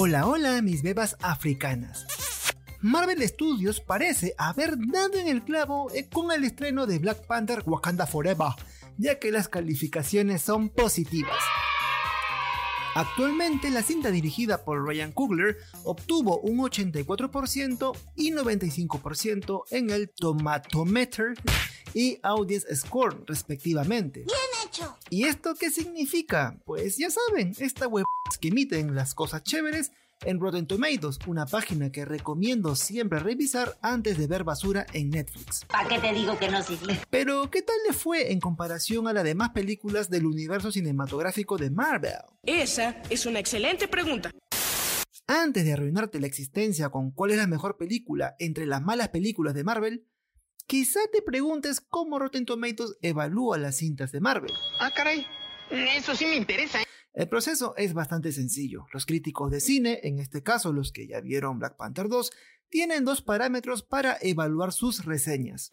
Hola, hola, mis bebas africanas. Marvel Studios parece haber dado en el clavo eh, con el estreno de Black Panther Wakanda Forever, ya que las calificaciones son positivas. Actualmente la cinta dirigida por Ryan Coogler obtuvo un 84% y 95% en el Tomatometer y Audience Score respectivamente. ¿Y esto qué significa? Pues ya saben, esta web que emiten las cosas chéveres en Rotten Tomatoes, una página que recomiendo siempre revisar antes de ver basura en Netflix. ¿Para qué te digo que no, Sisli? Pero, ¿qué tal le fue en comparación a las demás películas del universo cinematográfico de Marvel? Esa es una excelente pregunta. Antes de arruinarte la existencia con cuál es la mejor película entre las malas películas de Marvel, quizá te preguntes cómo Rotten Tomatoes evalúa las cintas de Marvel. Ah, caray. Eso sí me interesa. ¿eh? El proceso es bastante sencillo. Los críticos de cine, en este caso los que ya vieron Black Panther 2, tienen dos parámetros para evaluar sus reseñas.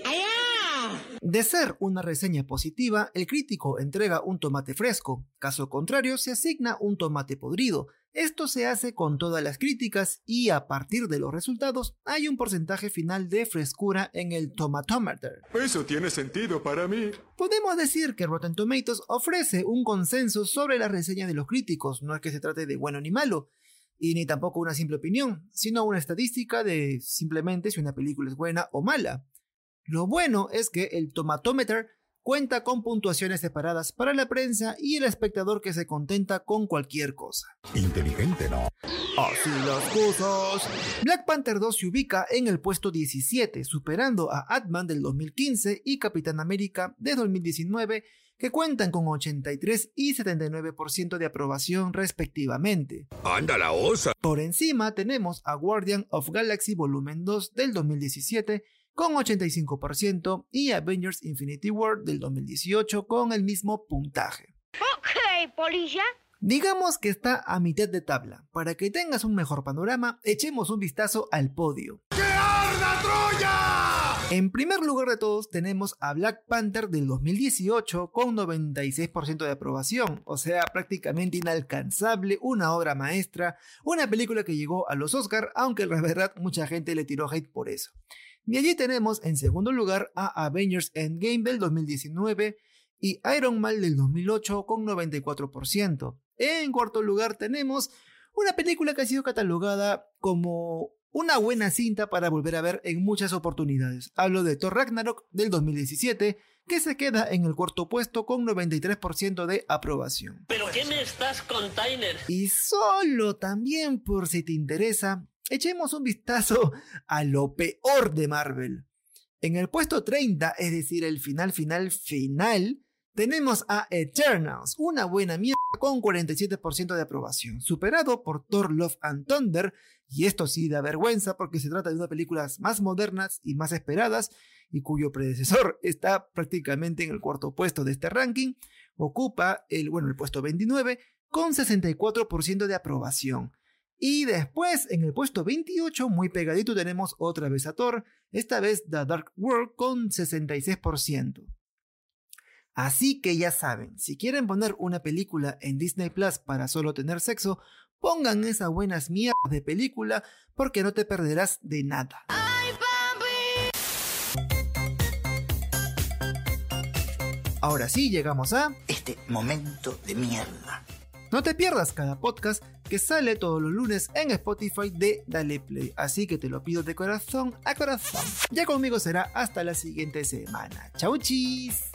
De ser una reseña positiva, el crítico entrega un tomate fresco, caso contrario se asigna un tomate podrido. Esto se hace con todas las críticas y a partir de los resultados hay un porcentaje final de frescura en el tomatometer. Eso tiene sentido para mí. Podemos decir que Rotten Tomatoes ofrece un consenso sobre las reseñas de los críticos, no es que se trate de bueno ni malo, y ni tampoco una simple opinión, sino una estadística de simplemente si una película es buena o mala. Lo bueno es que el tomatometer cuenta con puntuaciones separadas para la prensa y el espectador que se contenta con cualquier cosa. Inteligente, ¿no? Así las cosas. Black Panther 2 se ubica en el puesto 17, superando a Ant-Man del 2015 y Capitán América de 2019, que cuentan con 83 y 79% de aprobación respectivamente. ¡Anda la osa! Por encima tenemos a Guardian of Galaxy Volumen 2 del 2017, con 85% y Avengers Infinity War del 2018 con el mismo puntaje. Ok, polilla. Digamos que está a mitad de tabla. Para que tengas un mejor panorama, echemos un vistazo al podio. ¡Que arda Troya! En primer lugar de todos tenemos a Black Panther del 2018 con 96% de aprobación, o sea, prácticamente inalcanzable, una obra maestra, una película que llegó a los Oscar, aunque la verdad mucha gente le tiró hate por eso. Y allí tenemos en segundo lugar a Avengers Endgame del 2019 y Iron Man del 2008 con 94%. En cuarto lugar tenemos una película que ha sido catalogada como una buena cinta para volver a ver en muchas oportunidades. Hablo de Thor Ragnarok del 2017, que se queda en el cuarto puesto con 93% de aprobación. ¿Pero qué me estás container? Y solo también por si te interesa, echemos un vistazo a lo peor de Marvel. En el puesto 30, es decir, el final, final, final, tenemos a Eternals, una buena mierda con 47% de aprobación, superado por Thor Love and Thunder, y esto sí da vergüenza porque se trata de una de las películas más modernas y más esperadas, y cuyo predecesor está prácticamente en el cuarto puesto de este ranking, ocupa el, bueno, el puesto 29 con 64% de aprobación. Y después, en el puesto 28, muy pegadito, tenemos otra vez a Thor, esta vez The Dark World con 66%. Así que ya saben, si quieren poner una película en Disney Plus para solo tener sexo, pongan esas buenas mierdas de película porque no te perderás de nada. Ahora sí, llegamos a... Este momento de mierda. No te pierdas cada podcast que sale todos los lunes en Spotify de Dale Play, así que te lo pido de corazón a corazón. Ya conmigo será hasta la siguiente semana. Chau chis.